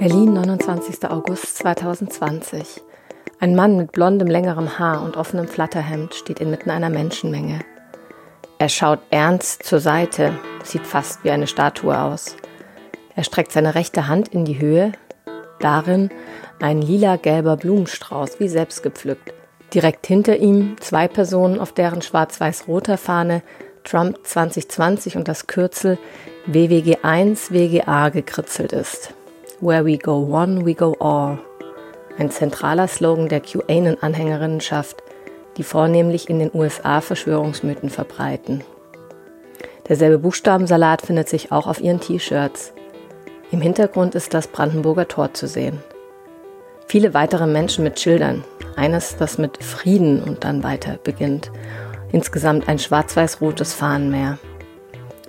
Berlin, 29. August 2020. Ein Mann mit blondem, längerem Haar und offenem Flatterhemd steht inmitten einer Menschenmenge. Er schaut ernst zur Seite, sieht fast wie eine Statue aus. Er streckt seine rechte Hand in die Höhe, darin ein lila-gelber Blumenstrauß, wie selbst gepflückt. Direkt hinter ihm zwei Personen, auf deren schwarz-weiß-roter Fahne Trump 2020 und das Kürzel WWG1 WGA gekritzelt ist. Where we go one, we go all. Ein zentraler Slogan der QAnon-Anhängerinnenschaft, die vornehmlich in den USA Verschwörungsmythen verbreiten. Derselbe Buchstabensalat findet sich auch auf ihren T-Shirts. Im Hintergrund ist das Brandenburger Tor zu sehen. Viele weitere Menschen mit Schildern, eines, das mit Frieden und dann weiter beginnt. Insgesamt ein schwarz-weiß-rotes Fahnenmeer.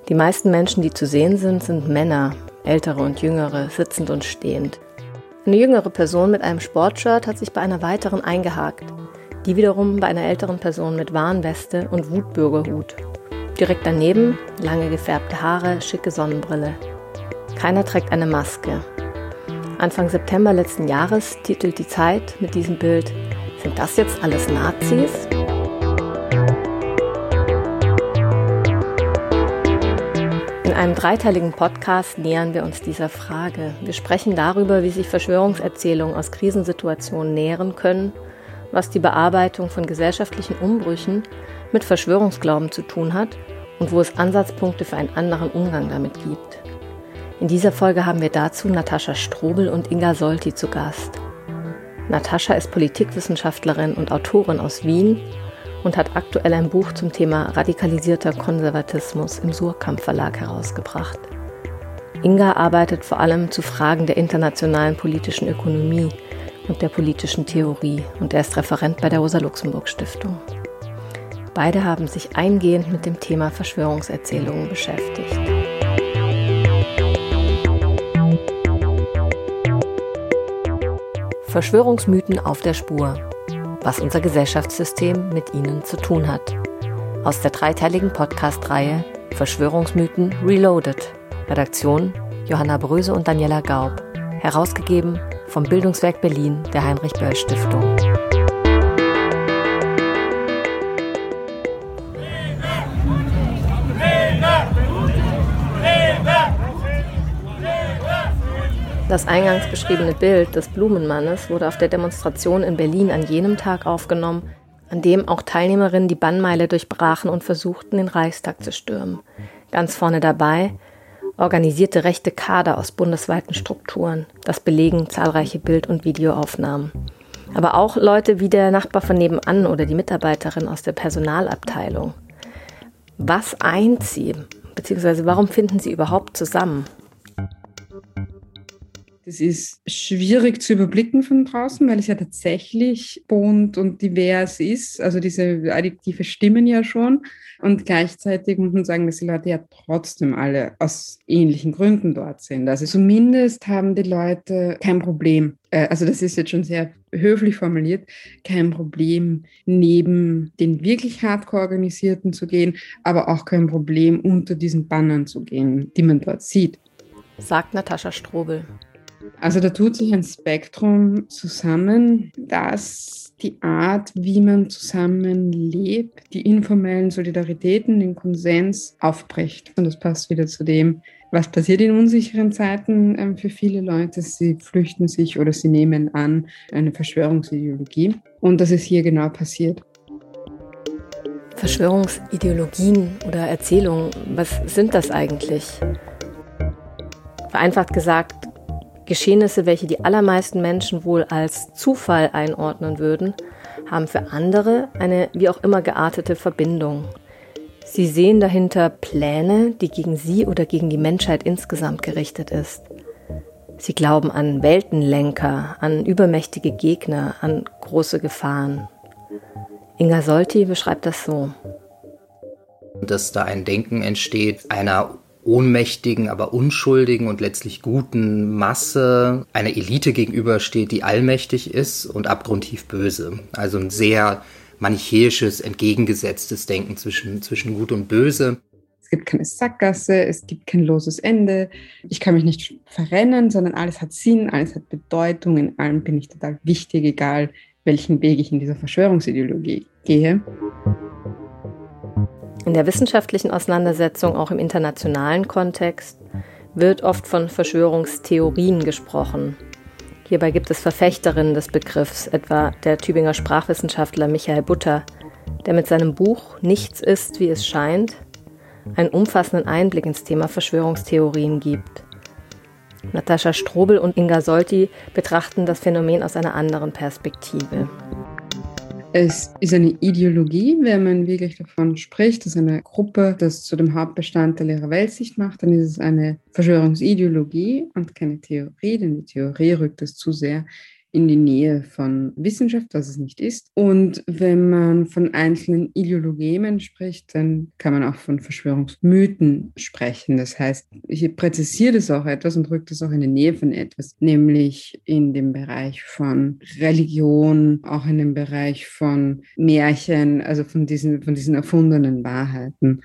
Die meisten Menschen, die zu sehen sind, sind Männer, ältere und jüngere, sitzend und stehend. Eine jüngere Person mit einem Sportshirt hat sich bei einer weiteren eingehakt. Die wiederum bei einer älteren Person mit Warnweste und Wutbürgerhut. Direkt daneben lange gefärbte Haare, schicke Sonnenbrille. Keiner trägt eine Maske. Anfang September letzten Jahres titelt die Zeit mit diesem Bild, sind das jetzt alles Nazis? Einem dreiteiligen Podcast nähern wir uns dieser Frage. Wir sprechen darüber, wie sich Verschwörungserzählungen aus Krisensituationen nähren können, was die Bearbeitung von gesellschaftlichen Umbrüchen mit Verschwörungsglauben zu tun hat und wo es Ansatzpunkte für einen anderen Umgang damit gibt. In dieser Folge haben wir dazu Natascha Strobel und Inga Solti zu Gast. Natascha ist Politikwissenschaftlerin und Autorin aus Wien und hat aktuell ein Buch zum Thema radikalisierter Konservatismus im Surkamp Verlag herausgebracht. Inga arbeitet vor allem zu Fragen der internationalen politischen Ökonomie und der politischen Theorie und er ist Referent bei der Rosa-Luxemburg-Stiftung. Beide haben sich eingehend mit dem Thema Verschwörungserzählungen beschäftigt. Verschwörungsmythen auf der Spur. Was unser Gesellschaftssystem mit ihnen zu tun hat. Aus der dreiteiligen Podcast-Reihe Verschwörungsmythen Reloaded. Redaktion Johanna Bröse und Daniela Gaub. Herausgegeben vom Bildungswerk Berlin der Heinrich Böll Stiftung. Das eingangs beschriebene Bild des Blumenmannes wurde auf der Demonstration in Berlin an jenem Tag aufgenommen, an dem auch Teilnehmerinnen die Bannmeile durchbrachen und versuchten, den Reichstag zu stürmen. Ganz vorne dabei organisierte rechte Kader aus bundesweiten Strukturen. Das belegen zahlreiche Bild- und Videoaufnahmen. Aber auch Leute wie der Nachbar von nebenan oder die Mitarbeiterin aus der Personalabteilung. Was eint sie? Beziehungsweise warum finden sie überhaupt zusammen? Das ist schwierig zu überblicken von draußen, weil es ja tatsächlich bunt und divers ist. Also diese Adjektive stimmen ja schon. Und gleichzeitig muss man sagen, dass die Leute ja trotzdem alle aus ähnlichen Gründen dort sind. Also zumindest haben die Leute kein Problem. Äh, also das ist jetzt schon sehr höflich formuliert, kein Problem, neben den wirklich hardcore organisierten zu gehen, aber auch kein Problem, unter diesen Bannern zu gehen, die man dort sieht. Sagt Natascha Strobel. Also da tut sich ein Spektrum zusammen, das die Art, wie man zusammenlebt, die informellen Solidaritäten, den Konsens aufbricht. Und das passt wieder zu dem, was passiert in unsicheren Zeiten ähm, für viele Leute. Sie flüchten sich oder sie nehmen an eine Verschwörungsideologie. Und das ist hier genau passiert. Verschwörungsideologien oder Erzählungen, was sind das eigentlich? Vereinfacht gesagt, Geschehnisse, welche die allermeisten Menschen wohl als Zufall einordnen würden, haben für andere eine wie auch immer geartete Verbindung. Sie sehen dahinter Pläne, die gegen sie oder gegen die Menschheit insgesamt gerichtet ist. Sie glauben an Weltenlenker, an übermächtige Gegner, an große Gefahren. Inga Solti beschreibt das so. Dass da ein Denken entsteht einer ohnmächtigen, aber unschuldigen und letztlich guten Masse einer Elite gegenübersteht, die allmächtig ist und abgrundtief böse. Also ein sehr manichäisches, entgegengesetztes Denken zwischen, zwischen Gut und Böse. Es gibt keine Sackgasse, es gibt kein loses Ende. Ich kann mich nicht verrennen, sondern alles hat Sinn, alles hat Bedeutung. In allem bin ich total wichtig, egal welchen Weg ich in dieser Verschwörungsideologie gehe. In der wissenschaftlichen Auseinandersetzung, auch im internationalen Kontext, wird oft von Verschwörungstheorien gesprochen. Hierbei gibt es Verfechterinnen des Begriffs, etwa der Tübinger Sprachwissenschaftler Michael Butter, der mit seinem Buch Nichts ist, wie es scheint, einen umfassenden Einblick ins Thema Verschwörungstheorien gibt. Natascha Strobel und Inga Solti betrachten das Phänomen aus einer anderen Perspektive. Es ist eine Ideologie, wenn man wirklich davon spricht, dass eine Gruppe das zu dem Hauptbestandteil ihrer Weltsicht macht, dann ist es eine Verschwörungsideologie und keine Theorie, denn die Theorie rückt es zu sehr in die Nähe von Wissenschaft, was es nicht ist. Und wenn man von einzelnen Ideologien spricht, dann kann man auch von Verschwörungsmythen sprechen. Das heißt, hier präzisiert es auch etwas und rückt es auch in die Nähe von etwas, nämlich in dem Bereich von Religion, auch in dem Bereich von Märchen, also von diesen, von diesen erfundenen Wahrheiten.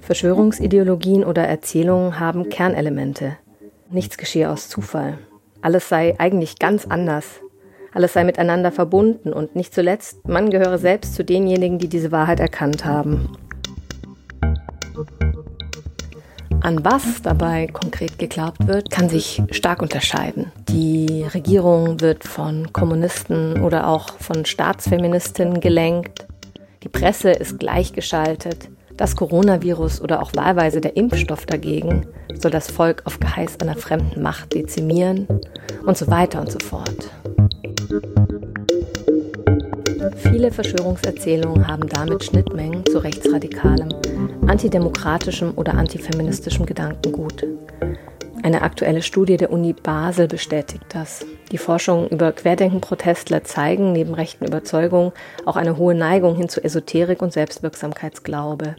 Verschwörungsideologien oder Erzählungen haben Kernelemente. Nichts geschehe aus Zufall. Alles sei eigentlich ganz anders. Alles sei miteinander verbunden und nicht zuletzt, man gehöre selbst zu denjenigen, die diese Wahrheit erkannt haben. An was dabei konkret geglaubt wird, kann sich stark unterscheiden. Die Regierung wird von Kommunisten oder auch von Staatsfeministinnen gelenkt. Die Presse ist gleichgeschaltet. Das Coronavirus oder auch wahlweise der Impfstoff dagegen soll das Volk auf Geheiß einer fremden Macht dezimieren und so weiter und so fort. Viele Verschwörungserzählungen haben damit Schnittmengen zu rechtsradikalem, antidemokratischem oder antifeministischem Gedankengut. Eine aktuelle Studie der Uni Basel bestätigt das. Die Forschungen über Querdenken-Protestler zeigen neben rechten Überzeugungen auch eine hohe Neigung hin zu Esoterik und Selbstwirksamkeitsglaube.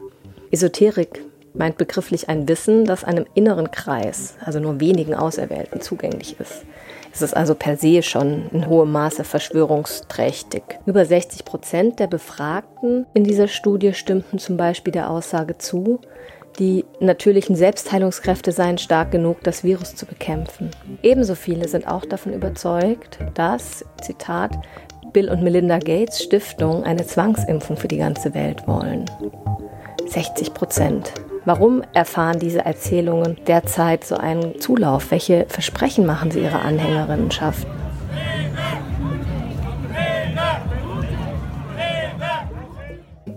Esoterik meint begrifflich ein Wissen, das einem inneren Kreis, also nur wenigen Auserwählten, zugänglich ist. Es ist also per se schon in hohem Maße verschwörungsträchtig. Über 60 Prozent der Befragten in dieser Studie stimmten zum Beispiel der Aussage zu, die natürlichen Selbstheilungskräfte seien stark genug, das Virus zu bekämpfen. Ebenso viele sind auch davon überzeugt, dass, Zitat, Bill und Melinda Gates Stiftung eine Zwangsimpfung für die ganze Welt wollen. 60 Prozent. Warum erfahren diese Erzählungen derzeit so einen Zulauf? Welche Versprechen machen sie ihrer Anhängerinnenschaft?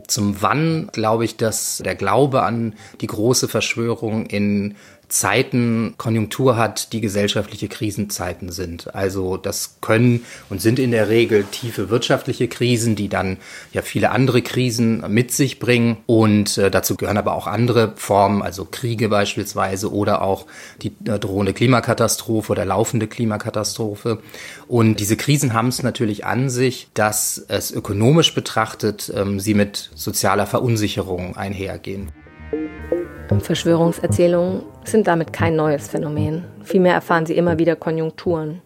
Zum Wann glaube ich, dass der Glaube an die große Verschwörung in Zeiten Konjunktur hat, die gesellschaftliche Krisenzeiten sind. Also das können und sind in der Regel tiefe wirtschaftliche Krisen, die dann ja viele andere Krisen mit sich bringen. Und äh, dazu gehören aber auch andere Formen, also Kriege beispielsweise oder auch die äh, drohende Klimakatastrophe oder laufende Klimakatastrophe. Und diese Krisen haben es natürlich an sich, dass es ökonomisch betrachtet ähm, sie mit sozialer Verunsicherung einhergehen. Verschwörungserzählungen sind damit kein neues Phänomen. Vielmehr erfahren sie immer wieder Konjunkturen.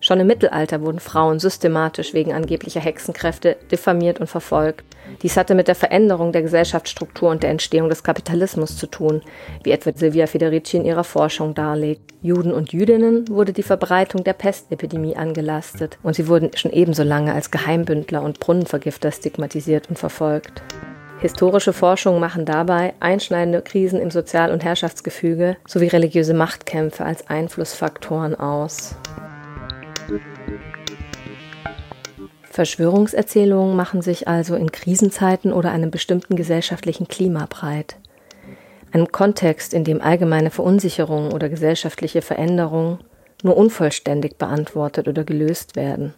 Schon im Mittelalter wurden Frauen systematisch wegen angeblicher Hexenkräfte diffamiert und verfolgt. Dies hatte mit der Veränderung der Gesellschaftsstruktur und der Entstehung des Kapitalismus zu tun, wie etwa Silvia Federici in ihrer Forschung darlegt. Juden und Jüdinnen wurde die Verbreitung der Pestepidemie angelastet und sie wurden schon ebenso lange als Geheimbündler und Brunnenvergifter stigmatisiert und verfolgt. Historische Forschungen machen dabei einschneidende Krisen im Sozial- und Herrschaftsgefüge sowie religiöse Machtkämpfe als Einflussfaktoren aus. Verschwörungserzählungen machen sich also in Krisenzeiten oder einem bestimmten gesellschaftlichen Klima breit. Einem Kontext, in dem allgemeine Verunsicherung oder gesellschaftliche Veränderungen nur unvollständig beantwortet oder gelöst werden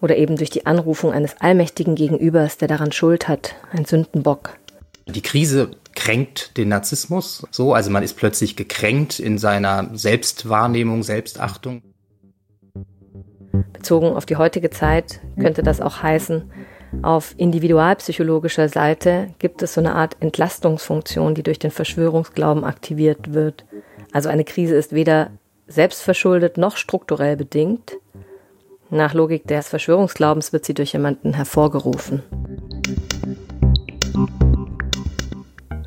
oder eben durch die Anrufung eines allmächtigen Gegenübers, der daran Schuld hat, ein Sündenbock. Die Krise kränkt den Narzissmus so, also man ist plötzlich gekränkt in seiner Selbstwahrnehmung, Selbstachtung. Bezogen auf die heutige Zeit könnte das auch heißen, auf individualpsychologischer Seite gibt es so eine Art Entlastungsfunktion, die durch den Verschwörungsglauben aktiviert wird. Also eine Krise ist weder selbstverschuldet noch strukturell bedingt, nach Logik des Verschwörungsglaubens wird sie durch jemanden hervorgerufen.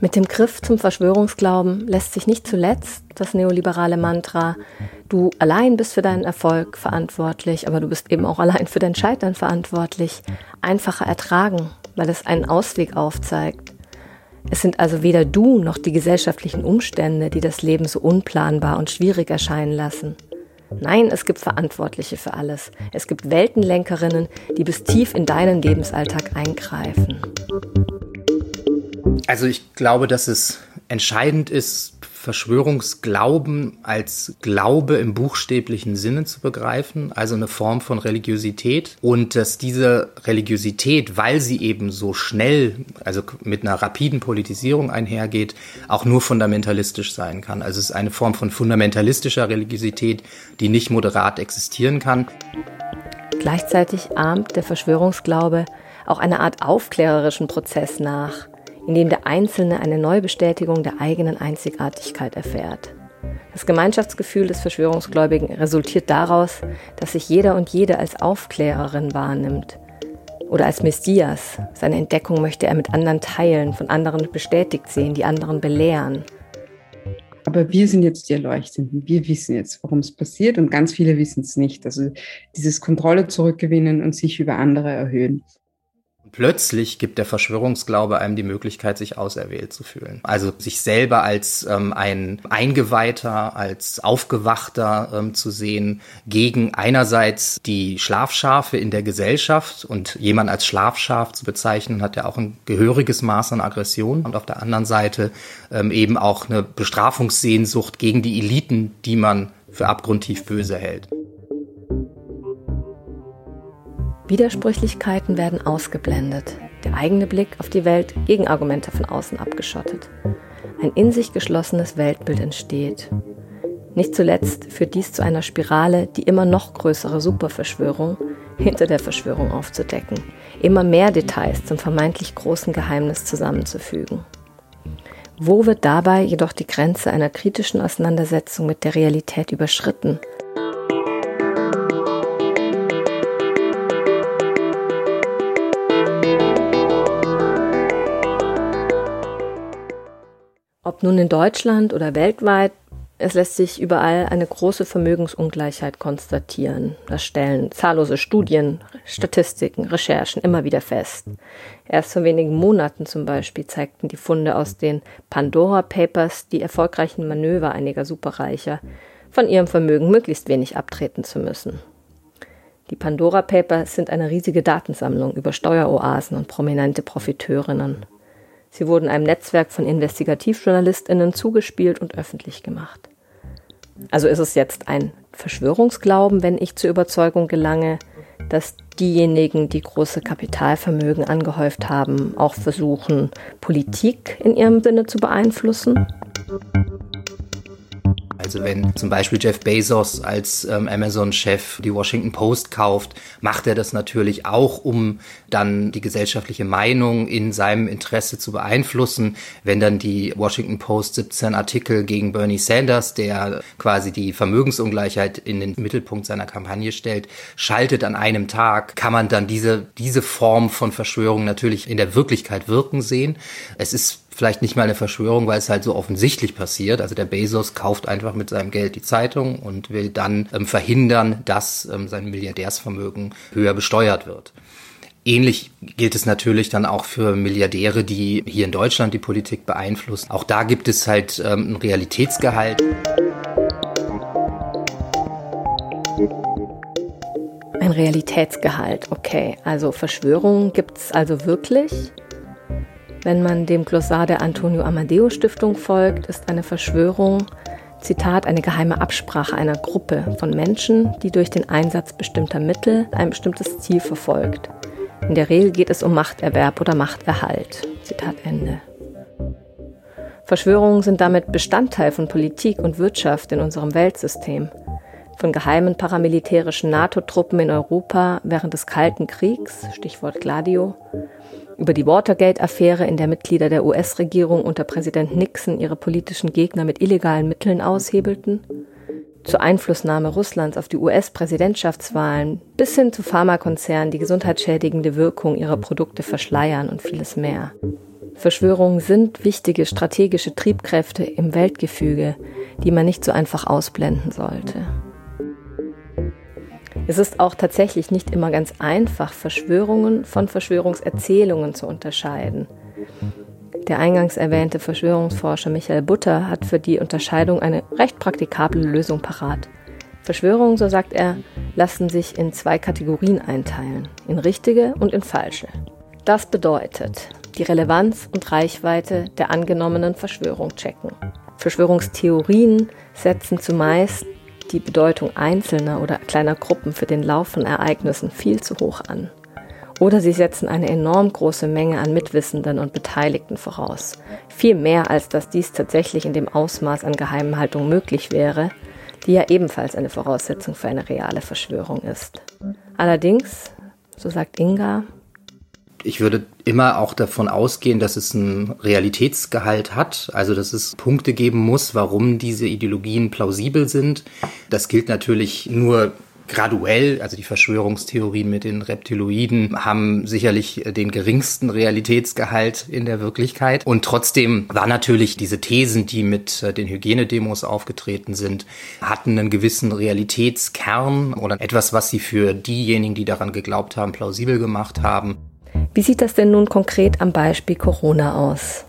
Mit dem Griff zum Verschwörungsglauben lässt sich nicht zuletzt das neoliberale Mantra, du allein bist für deinen Erfolg verantwortlich, aber du bist eben auch allein für dein Scheitern verantwortlich, einfacher ertragen, weil es einen Ausweg aufzeigt. Es sind also weder du noch die gesellschaftlichen Umstände, die das Leben so unplanbar und schwierig erscheinen lassen. Nein, es gibt Verantwortliche für alles. Es gibt Weltenlenkerinnen, die bis tief in deinen Lebensalltag eingreifen. Also ich glaube, dass es entscheidend ist, Verschwörungsglauben als Glaube im buchstäblichen Sinne zu begreifen, also eine Form von Religiosität und dass diese Religiosität, weil sie eben so schnell, also mit einer rapiden Politisierung einhergeht, auch nur fundamentalistisch sein kann. Also es ist eine Form von fundamentalistischer Religiosität, die nicht moderat existieren kann. Gleichzeitig ahmt der Verschwörungsglaube auch eine Art aufklärerischen Prozess nach in dem der Einzelne eine Neubestätigung der eigenen Einzigartigkeit erfährt. Das Gemeinschaftsgefühl des Verschwörungsgläubigen resultiert daraus, dass sich jeder und jede als Aufklärerin wahrnimmt oder als Messias. Seine Entdeckung möchte er mit anderen teilen, von anderen bestätigt sehen, die anderen belehren. Aber wir sind jetzt die Erleuchtenden. Wir wissen jetzt, warum es passiert und ganz viele wissen es nicht. Also dieses Kontrolle zurückgewinnen und sich über andere erhöhen. Plötzlich gibt der Verschwörungsglaube einem die Möglichkeit, sich auserwählt zu fühlen. Also sich selber als ähm, ein Eingeweihter, als Aufgewachter ähm, zu sehen, gegen einerseits die Schlafschafe in der Gesellschaft und jemand als Schlafschaf zu bezeichnen, hat ja auch ein gehöriges Maß an Aggression und auf der anderen Seite ähm, eben auch eine Bestrafungssehnsucht gegen die Eliten, die man für abgrundtief böse hält. Widersprüchlichkeiten werden ausgeblendet, der eigene Blick auf die Welt gegen Argumente von außen abgeschottet. Ein in sich geschlossenes Weltbild entsteht. Nicht zuletzt führt dies zu einer Spirale, die immer noch größere Superverschwörung hinter der Verschwörung aufzudecken, immer mehr Details zum vermeintlich großen Geheimnis zusammenzufügen. Wo wird dabei jedoch die Grenze einer kritischen Auseinandersetzung mit der Realität überschritten Nun in Deutschland oder weltweit, es lässt sich überall eine große Vermögensungleichheit konstatieren. Das stellen zahllose Studien, Statistiken, Recherchen immer wieder fest. Erst vor wenigen Monaten zum Beispiel zeigten die Funde aus den Pandora Papers die erfolgreichen Manöver einiger Superreicher, von ihrem Vermögen möglichst wenig abtreten zu müssen. Die Pandora Papers sind eine riesige Datensammlung über Steueroasen und prominente Profiteurinnen. Sie wurden einem Netzwerk von Investigativjournalistinnen zugespielt und öffentlich gemacht. Also ist es jetzt ein Verschwörungsglauben, wenn ich zur Überzeugung gelange, dass diejenigen, die große Kapitalvermögen angehäuft haben, auch versuchen, Politik in ihrem Sinne zu beeinflussen? Also wenn zum Beispiel Jeff Bezos als ähm, Amazon-Chef die Washington Post kauft, macht er das natürlich auch, um dann die gesellschaftliche Meinung in seinem Interesse zu beeinflussen. Wenn dann die Washington Post 17 Artikel gegen Bernie Sanders, der quasi die Vermögensungleichheit in den Mittelpunkt seiner Kampagne stellt, schaltet an einem Tag, kann man dann diese, diese Form von Verschwörung natürlich in der Wirklichkeit wirken sehen. Es ist vielleicht nicht mal eine Verschwörung, weil es halt so offensichtlich passiert. Also der Bezos kauft einfach mit seinem Geld die Zeitung und will dann ähm, verhindern, dass ähm, sein Milliardärsvermögen höher besteuert wird. Ähnlich gilt es natürlich dann auch für Milliardäre, die hier in Deutschland die Politik beeinflussen. Auch da gibt es halt ähm, ein Realitätsgehalt. Ein Realitätsgehalt, okay. Also Verschwörungen gibt es also wirklich. Wenn man dem Glossar der Antonio Amadeo Stiftung folgt, ist eine Verschwörung, Zitat, eine geheime Absprache einer Gruppe von Menschen, die durch den Einsatz bestimmter Mittel ein bestimmtes Ziel verfolgt. In der Regel geht es um Machterwerb oder Machterhalt. Zitat Ende. Verschwörungen sind damit Bestandteil von Politik und Wirtschaft in unserem Weltsystem. Von geheimen paramilitärischen NATO-Truppen in Europa während des Kalten Kriegs, Stichwort Gladio, über die Watergate-Affäre, in der Mitglieder der US-Regierung unter Präsident Nixon ihre politischen Gegner mit illegalen Mitteln aushebelten, zur Einflussnahme Russlands auf die US-Präsidentschaftswahlen bis hin zu Pharmakonzernen, die gesundheitsschädigende Wirkung ihrer Produkte verschleiern und vieles mehr. Verschwörungen sind wichtige strategische Triebkräfte im Weltgefüge, die man nicht so einfach ausblenden sollte. Es ist auch tatsächlich nicht immer ganz einfach, Verschwörungen von Verschwörungserzählungen zu unterscheiden. Der eingangs erwähnte Verschwörungsforscher Michael Butter hat für die Unterscheidung eine recht praktikable Lösung parat. Verschwörungen, so sagt er, lassen sich in zwei Kategorien einteilen, in richtige und in falsche. Das bedeutet, die Relevanz und Reichweite der angenommenen Verschwörung checken. Verschwörungstheorien setzen zumeist die Bedeutung einzelner oder kleiner Gruppen für den Lauf von Ereignissen viel zu hoch an. Oder sie setzen eine enorm große Menge an Mitwissenden und Beteiligten voraus. Viel mehr, als dass dies tatsächlich in dem Ausmaß an Geheimhaltung möglich wäre, die ja ebenfalls eine Voraussetzung für eine reale Verschwörung ist. Allerdings, so sagt Inga, ich würde immer auch davon ausgehen, dass es einen Realitätsgehalt hat, also dass es Punkte geben muss, warum diese Ideologien plausibel sind. Das gilt natürlich nur graduell, also die Verschwörungstheorien mit den Reptiloiden haben sicherlich den geringsten Realitätsgehalt in der Wirklichkeit. Und trotzdem war natürlich diese Thesen, die mit den Hygienedemos aufgetreten sind, hatten einen gewissen Realitätskern oder etwas, was sie für diejenigen, die daran geglaubt haben, plausibel gemacht haben. Wie sieht das denn nun konkret am Beispiel Corona aus?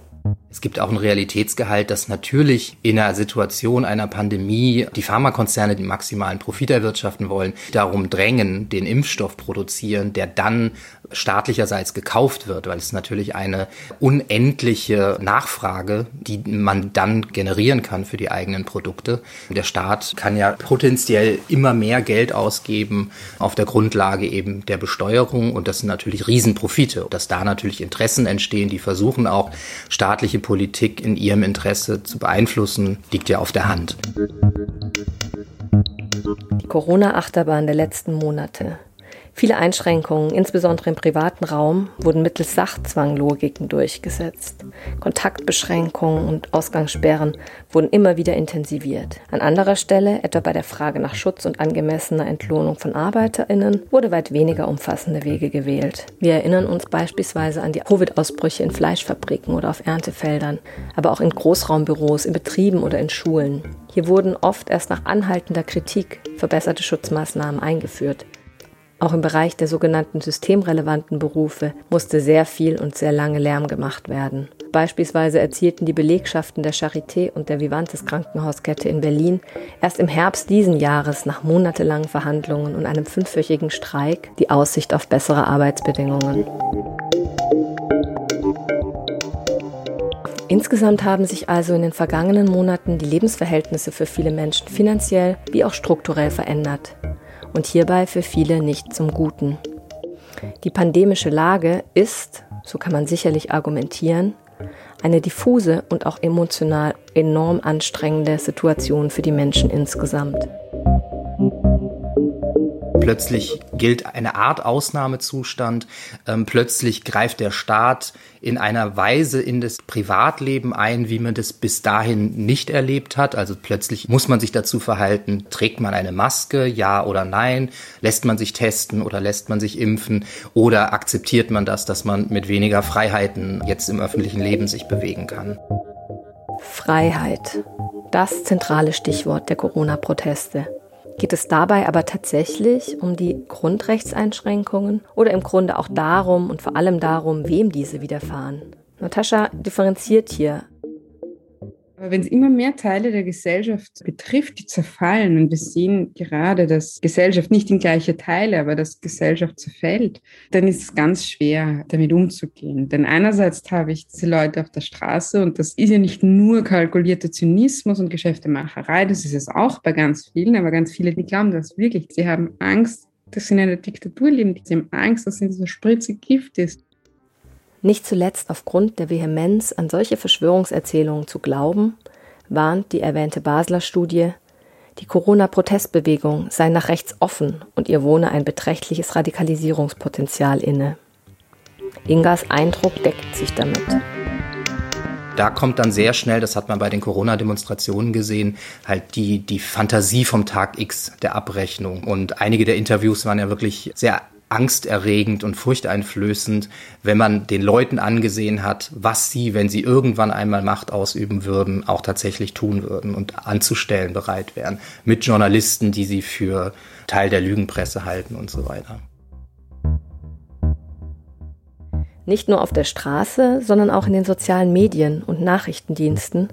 Es gibt auch ein Realitätsgehalt, dass natürlich in einer Situation einer Pandemie die Pharmakonzerne die maximalen Profit erwirtschaften wollen, darum drängen, den Impfstoff produzieren, der dann staatlicherseits gekauft wird, weil es natürlich eine unendliche Nachfrage, die man dann generieren kann für die eigenen Produkte. Der Staat kann ja potenziell immer mehr Geld ausgeben auf der Grundlage eben der Besteuerung und das sind natürlich Riesenprofite, dass da natürlich Interessen entstehen, die versuchen auch staatliche Politik in ihrem Interesse zu beeinflussen, liegt ja auf der Hand. Die Corona-Achterbahn der letzten Monate Viele Einschränkungen, insbesondere im privaten Raum, wurden mittels Sachzwanglogiken durchgesetzt. Kontaktbeschränkungen und Ausgangssperren wurden immer wieder intensiviert. An anderer Stelle, etwa bei der Frage nach Schutz und angemessener Entlohnung von Arbeiterinnen, wurde weit weniger umfassende Wege gewählt. Wir erinnern uns beispielsweise an die Covid-Ausbrüche in Fleischfabriken oder auf Erntefeldern, aber auch in Großraumbüros, in Betrieben oder in Schulen. Hier wurden oft erst nach anhaltender Kritik verbesserte Schutzmaßnahmen eingeführt. Auch im Bereich der sogenannten systemrelevanten Berufe musste sehr viel und sehr lange Lärm gemacht werden. Beispielsweise erzielten die Belegschaften der Charité und der Vivantes Krankenhauskette in Berlin erst im Herbst diesen Jahres nach monatelangen Verhandlungen und einem fünfwöchigen Streik die Aussicht auf bessere Arbeitsbedingungen. Insgesamt haben sich also in den vergangenen Monaten die Lebensverhältnisse für viele Menschen finanziell wie auch strukturell verändert und hierbei für viele nicht zum Guten. Die pandemische Lage ist, so kann man sicherlich argumentieren, eine diffuse und auch emotional enorm anstrengende Situation für die Menschen insgesamt. Plötzlich gilt eine Art Ausnahmezustand. Ähm, plötzlich greift der Staat in einer Weise in das Privatleben ein, wie man das bis dahin nicht erlebt hat. Also plötzlich muss man sich dazu verhalten, trägt man eine Maske, ja oder nein, lässt man sich testen oder lässt man sich impfen oder akzeptiert man das, dass man mit weniger Freiheiten jetzt im öffentlichen Leben sich bewegen kann. Freiheit. Das zentrale Stichwort der Corona-Proteste. Geht es dabei aber tatsächlich um die Grundrechtseinschränkungen oder im Grunde auch darum und vor allem darum, wem diese widerfahren? Natascha differenziert hier aber wenn es immer mehr Teile der Gesellschaft betrifft, die zerfallen, und wir sehen gerade, dass Gesellschaft nicht in gleiche Teile, aber dass Gesellschaft zerfällt, dann ist es ganz schwer, damit umzugehen. Denn einerseits habe ich diese Leute auf der Straße und das ist ja nicht nur kalkulierter Zynismus und Geschäftemacherei, das ist es auch bei ganz vielen, aber ganz viele, die glauben das wirklich. Sie haben Angst, dass sie in einer Diktatur leben. Sie haben Angst, dass in dieser Spritze Gift ist. Nicht zuletzt aufgrund der Vehemenz an solche Verschwörungserzählungen zu glauben, warnt die erwähnte Basler Studie, die Corona-Protestbewegung sei nach rechts offen und ihr wohne ein beträchtliches Radikalisierungspotenzial inne. Ingas Eindruck deckt sich damit. Da kommt dann sehr schnell, das hat man bei den Corona-Demonstrationen gesehen, halt die, die Fantasie vom Tag X der Abrechnung. Und einige der Interviews waren ja wirklich sehr angsterregend und furchteinflößend, wenn man den Leuten angesehen hat, was sie, wenn sie irgendwann einmal Macht ausüben würden, auch tatsächlich tun würden und anzustellen bereit wären. Mit Journalisten, die sie für Teil der Lügenpresse halten und so weiter. Nicht nur auf der Straße, sondern auch in den sozialen Medien und Nachrichtendiensten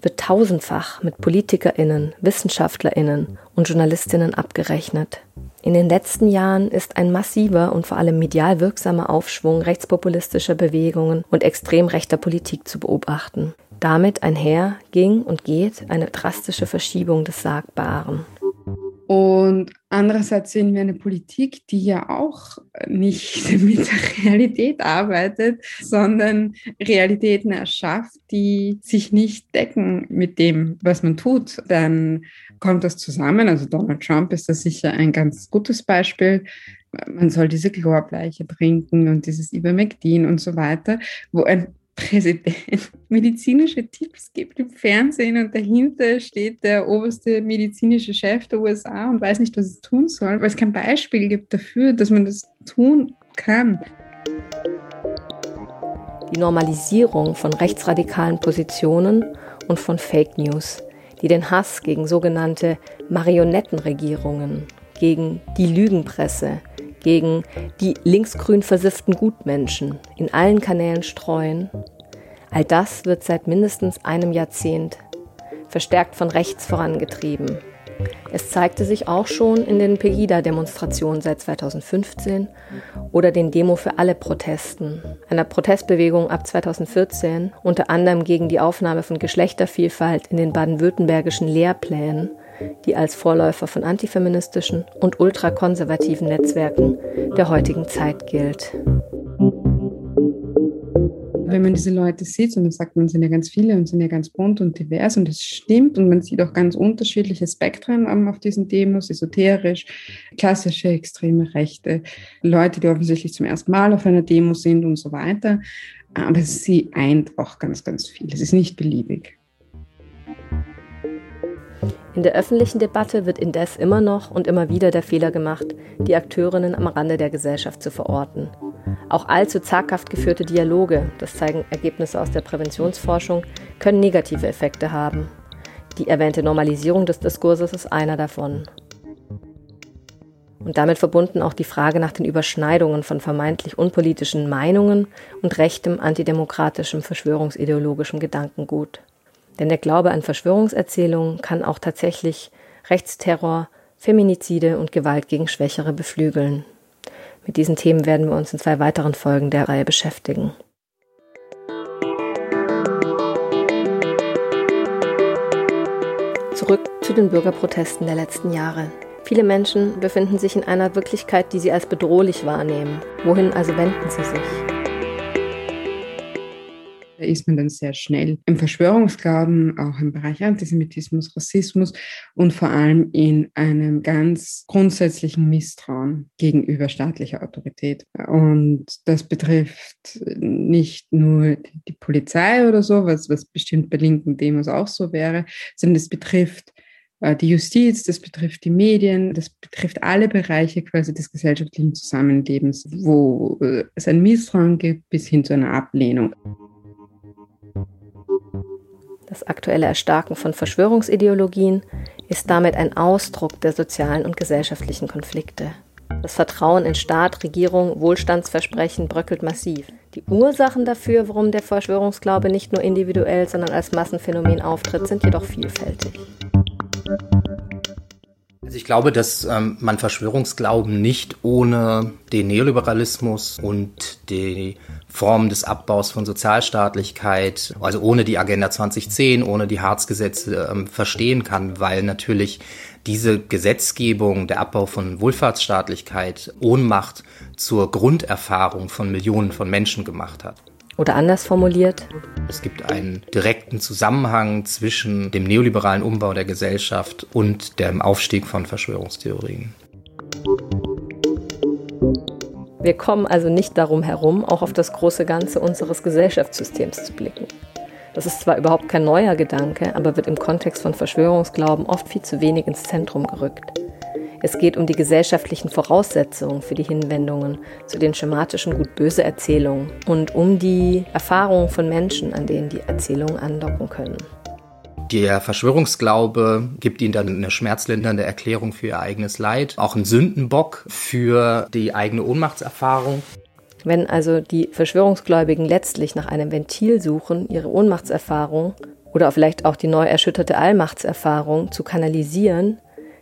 wird tausendfach mit Politikerinnen, Wissenschaftlerinnen und Journalistinnen abgerechnet. In den letzten Jahren ist ein massiver und vor allem medial wirksamer Aufschwung rechtspopulistischer Bewegungen und extrem rechter Politik zu beobachten. Damit einher ging und geht eine drastische Verschiebung des Sagbaren. Und andererseits sehen wir eine Politik, die ja auch nicht mit der Realität arbeitet, sondern Realitäten erschafft, die sich nicht decken mit dem, was man tut. Dann kommt das zusammen. Also Donald Trump ist da sicher ein ganz gutes Beispiel. Man soll diese Chlorbleiche trinken und dieses Ivermectin und so weiter, wo ein Präsident medizinische Tipps gibt im Fernsehen und dahinter steht der oberste medizinische Chef der USA und weiß nicht, was es tun soll, weil es kein Beispiel gibt dafür, dass man das tun kann. Die Normalisierung von rechtsradikalen Positionen und von Fake News, die den Hass gegen sogenannte Marionettenregierungen, gegen die Lügenpresse, gegen die linksgrün versifften Gutmenschen in allen Kanälen streuen. All das wird seit mindestens einem Jahrzehnt verstärkt von rechts vorangetrieben. Es zeigte sich auch schon in den Pegida-Demonstrationen seit 2015 oder den Demo für alle Protesten, einer Protestbewegung ab 2014, unter anderem gegen die Aufnahme von Geschlechtervielfalt in den baden-württembergischen Lehrplänen die als Vorläufer von antifeministischen und ultrakonservativen Netzwerken der heutigen Zeit gilt. Wenn man diese Leute sieht und man sagt, man sind ja ganz viele und sind ja ganz bunt und divers und es stimmt und man sieht auch ganz unterschiedliche Spektren auf diesen Demos, esoterisch, klassische extreme Rechte, Leute, die offensichtlich zum ersten Mal auf einer Demo sind und so weiter. Aber sie eint auch ganz, ganz viel. Es ist nicht beliebig. In der öffentlichen Debatte wird indes immer noch und immer wieder der Fehler gemacht, die Akteurinnen am Rande der Gesellschaft zu verorten. Auch allzu zaghaft geführte Dialoge, das zeigen Ergebnisse aus der Präventionsforschung, können negative Effekte haben. Die erwähnte Normalisierung des Diskurses ist einer davon. Und damit verbunden auch die Frage nach den Überschneidungen von vermeintlich unpolitischen Meinungen und rechtem antidemokratischem verschwörungsideologischem Gedankengut. Denn der Glaube an Verschwörungserzählungen kann auch tatsächlich Rechtsterror, Feminizide und Gewalt gegen Schwächere beflügeln. Mit diesen Themen werden wir uns in zwei weiteren Folgen der Reihe beschäftigen. Zurück zu den Bürgerprotesten der letzten Jahre. Viele Menschen befinden sich in einer Wirklichkeit, die sie als bedrohlich wahrnehmen. Wohin also wenden sie sich? Da ist man dann sehr schnell im Verschwörungsglauben, auch im Bereich Antisemitismus, Rassismus und vor allem in einem ganz grundsätzlichen Misstrauen gegenüber staatlicher Autorität. Und das betrifft nicht nur die Polizei oder so, was, was bestimmt bei linken Demos auch so wäre, sondern es betrifft äh, die Justiz, das betrifft die Medien, das betrifft alle Bereiche quasi des gesellschaftlichen Zusammenlebens, wo äh, es ein Misstrauen gibt bis hin zu einer Ablehnung. Das aktuelle Erstarken von Verschwörungsideologien ist damit ein Ausdruck der sozialen und gesellschaftlichen Konflikte. Das Vertrauen in Staat, Regierung, Wohlstandsversprechen bröckelt massiv. Die Ursachen dafür, warum der Verschwörungsglaube nicht nur individuell, sondern als Massenphänomen auftritt, sind jedoch vielfältig. Also ich glaube, dass ähm, man Verschwörungsglauben nicht ohne den Neoliberalismus und die Form des Abbaus von Sozialstaatlichkeit, also ohne die Agenda 2010, ohne die Harzgesetze ähm, verstehen kann, weil natürlich diese Gesetzgebung, der Abbau von Wohlfahrtsstaatlichkeit, Ohnmacht zur Grunderfahrung von Millionen von Menschen gemacht hat. Oder anders formuliert. Es gibt einen direkten Zusammenhang zwischen dem neoliberalen Umbau der Gesellschaft und dem Aufstieg von Verschwörungstheorien. Wir kommen also nicht darum herum, auch auf das große Ganze unseres Gesellschaftssystems zu blicken. Das ist zwar überhaupt kein neuer Gedanke, aber wird im Kontext von Verschwörungsglauben oft viel zu wenig ins Zentrum gerückt. Es geht um die gesellschaftlichen Voraussetzungen für die Hinwendungen zu den schematischen gut-böse Erzählungen und um die Erfahrungen von Menschen, an denen die Erzählungen andocken können. Der Verschwörungsglaube gibt ihnen dann eine schmerzlindernde Erklärung für ihr eigenes Leid, auch einen Sündenbock für die eigene Ohnmachtserfahrung. Wenn also die Verschwörungsgläubigen letztlich nach einem Ventil suchen, ihre Ohnmachtserfahrung oder vielleicht auch die neu erschütterte Allmachtserfahrung zu kanalisieren,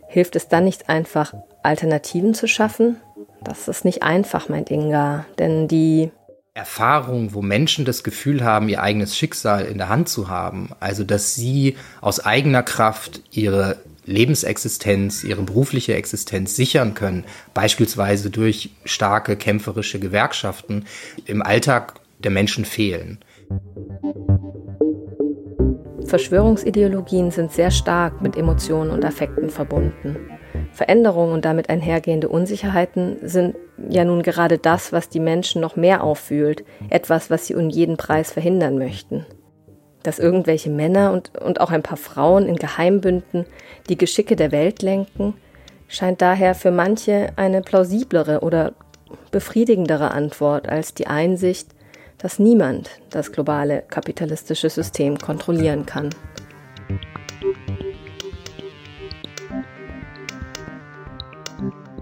hilft es dann nicht einfach, Alternativen zu schaffen? Das ist nicht einfach, meint Inga, denn die Erfahrung, wo Menschen das Gefühl haben, ihr eigenes Schicksal in der Hand zu haben, also dass sie aus eigener Kraft ihre Lebensexistenz, ihre berufliche Existenz sichern können, beispielsweise durch starke kämpferische Gewerkschaften, im Alltag der Menschen fehlen. Verschwörungsideologien sind sehr stark mit Emotionen und Affekten verbunden. Veränderungen und damit einhergehende Unsicherheiten sind ja nun gerade das, was die Menschen noch mehr auffühlt, etwas, was sie um jeden Preis verhindern möchten. Dass irgendwelche Männer und, und auch ein paar Frauen in Geheimbünden die Geschicke der Welt lenken, scheint daher für manche eine plausiblere oder befriedigendere Antwort als die Einsicht, dass niemand das globale kapitalistische System kontrollieren kann.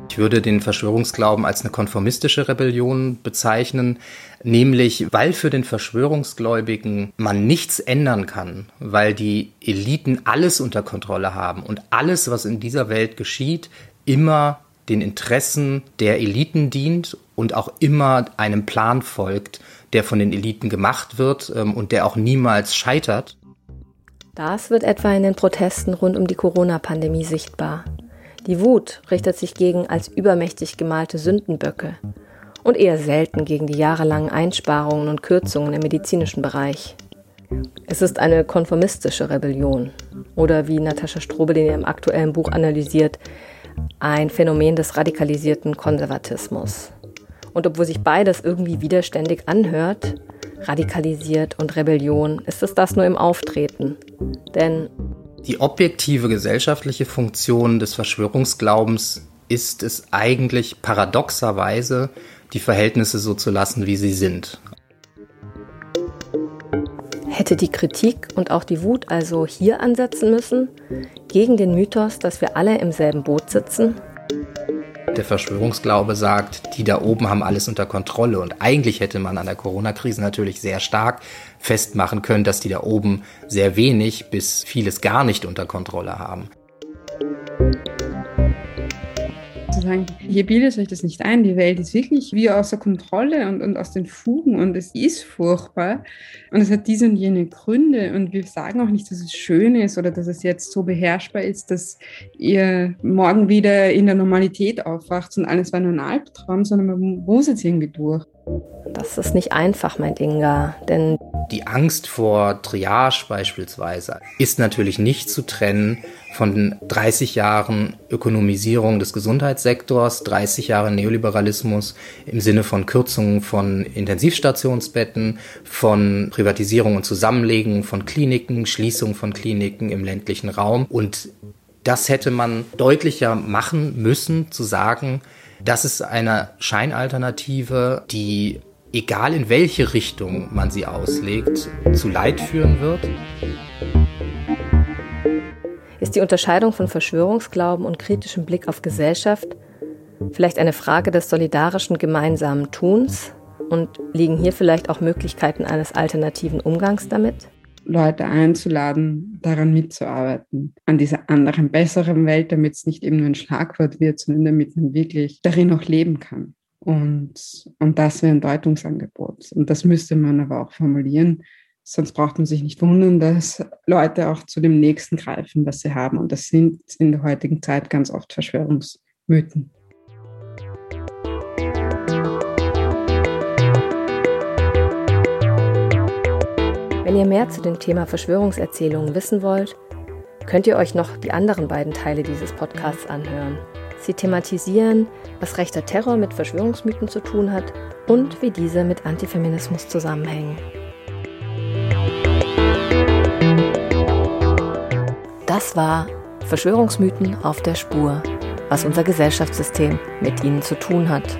Ich würde den Verschwörungsglauben als eine konformistische Rebellion bezeichnen, nämlich weil für den Verschwörungsgläubigen man nichts ändern kann, weil die Eliten alles unter Kontrolle haben und alles, was in dieser Welt geschieht, immer den Interessen der Eliten dient und auch immer einem Plan folgt, der von den Eliten gemacht wird ähm, und der auch niemals scheitert. Das wird etwa in den Protesten rund um die Corona-Pandemie sichtbar. Die Wut richtet sich gegen als übermächtig gemalte Sündenböcke und eher selten gegen die jahrelangen Einsparungen und Kürzungen im medizinischen Bereich. Es ist eine konformistische Rebellion oder wie Natascha Strobel in ihrem aktuellen Buch analysiert, ein Phänomen des radikalisierten Konservatismus. Und obwohl sich beides irgendwie widerständig anhört, radikalisiert und Rebellion, ist es das nur im Auftreten. Denn die objektive gesellschaftliche Funktion des Verschwörungsglaubens ist es eigentlich paradoxerweise, die Verhältnisse so zu lassen, wie sie sind. Hätte die Kritik und auch die Wut also hier ansetzen müssen, gegen den Mythos, dass wir alle im selben Boot sitzen? Der Verschwörungsglaube sagt, die da oben haben alles unter Kontrolle. Und eigentlich hätte man an der Corona-Krise natürlich sehr stark festmachen können, dass die da oben sehr wenig bis vieles gar nicht unter Kontrolle haben. Zu sagen, hier bildet euch das nicht ein, die Welt ist wirklich wie außer Kontrolle und, und aus den Fugen und es ist furchtbar. Und es hat diese und jene Gründe. Und wir sagen auch nicht, dass es schön ist oder dass es jetzt so beherrschbar ist, dass ihr morgen wieder in der Normalität aufwacht und alles war nur ein Albtraum, sondern man muss jetzt irgendwie durch. Das ist nicht einfach, meint Inga, denn die Angst vor Triage beispielsweise ist natürlich nicht zu trennen von 30 Jahren Ökonomisierung des Gesundheitssektors, 30 Jahre Neoliberalismus im Sinne von Kürzungen von Intensivstationsbetten, von Privatisierung und Zusammenlegung von Kliniken, Schließung von Kliniken im ländlichen Raum. Und das hätte man deutlicher machen müssen, zu sagen, das ist eine Scheinalternative, die egal in welche Richtung man sie auslegt, zu Leid führen wird? Ist die Unterscheidung von Verschwörungsglauben und kritischem Blick auf Gesellschaft vielleicht eine Frage des solidarischen gemeinsamen Tuns? Und liegen hier vielleicht auch Möglichkeiten eines alternativen Umgangs damit? Leute einzuladen, daran mitzuarbeiten, an dieser anderen, besseren Welt, damit es nicht eben nur ein Schlagwort wird, sondern damit man wirklich darin auch leben kann. Und, und das wäre ein Deutungsangebot. Und das müsste man aber auch formulieren. Sonst braucht man sich nicht wundern, dass Leute auch zu dem Nächsten greifen, was sie haben. Und das sind in der heutigen Zeit ganz oft Verschwörungsmythen. Wenn ihr mehr zu dem Thema Verschwörungserzählungen wissen wollt, könnt ihr euch noch die anderen beiden Teile dieses Podcasts anhören. Sie thematisieren, was rechter Terror mit Verschwörungsmythen zu tun hat und wie diese mit Antifeminismus zusammenhängen. Das war Verschwörungsmythen auf der Spur, was unser Gesellschaftssystem mit ihnen zu tun hat.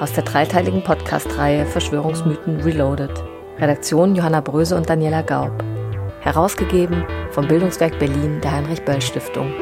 Aus der dreiteiligen Podcast-Reihe Verschwörungsmythen Reloaded. Redaktion Johanna Bröse und Daniela Gaub. Herausgegeben vom Bildungswerk Berlin der Heinrich Böll Stiftung.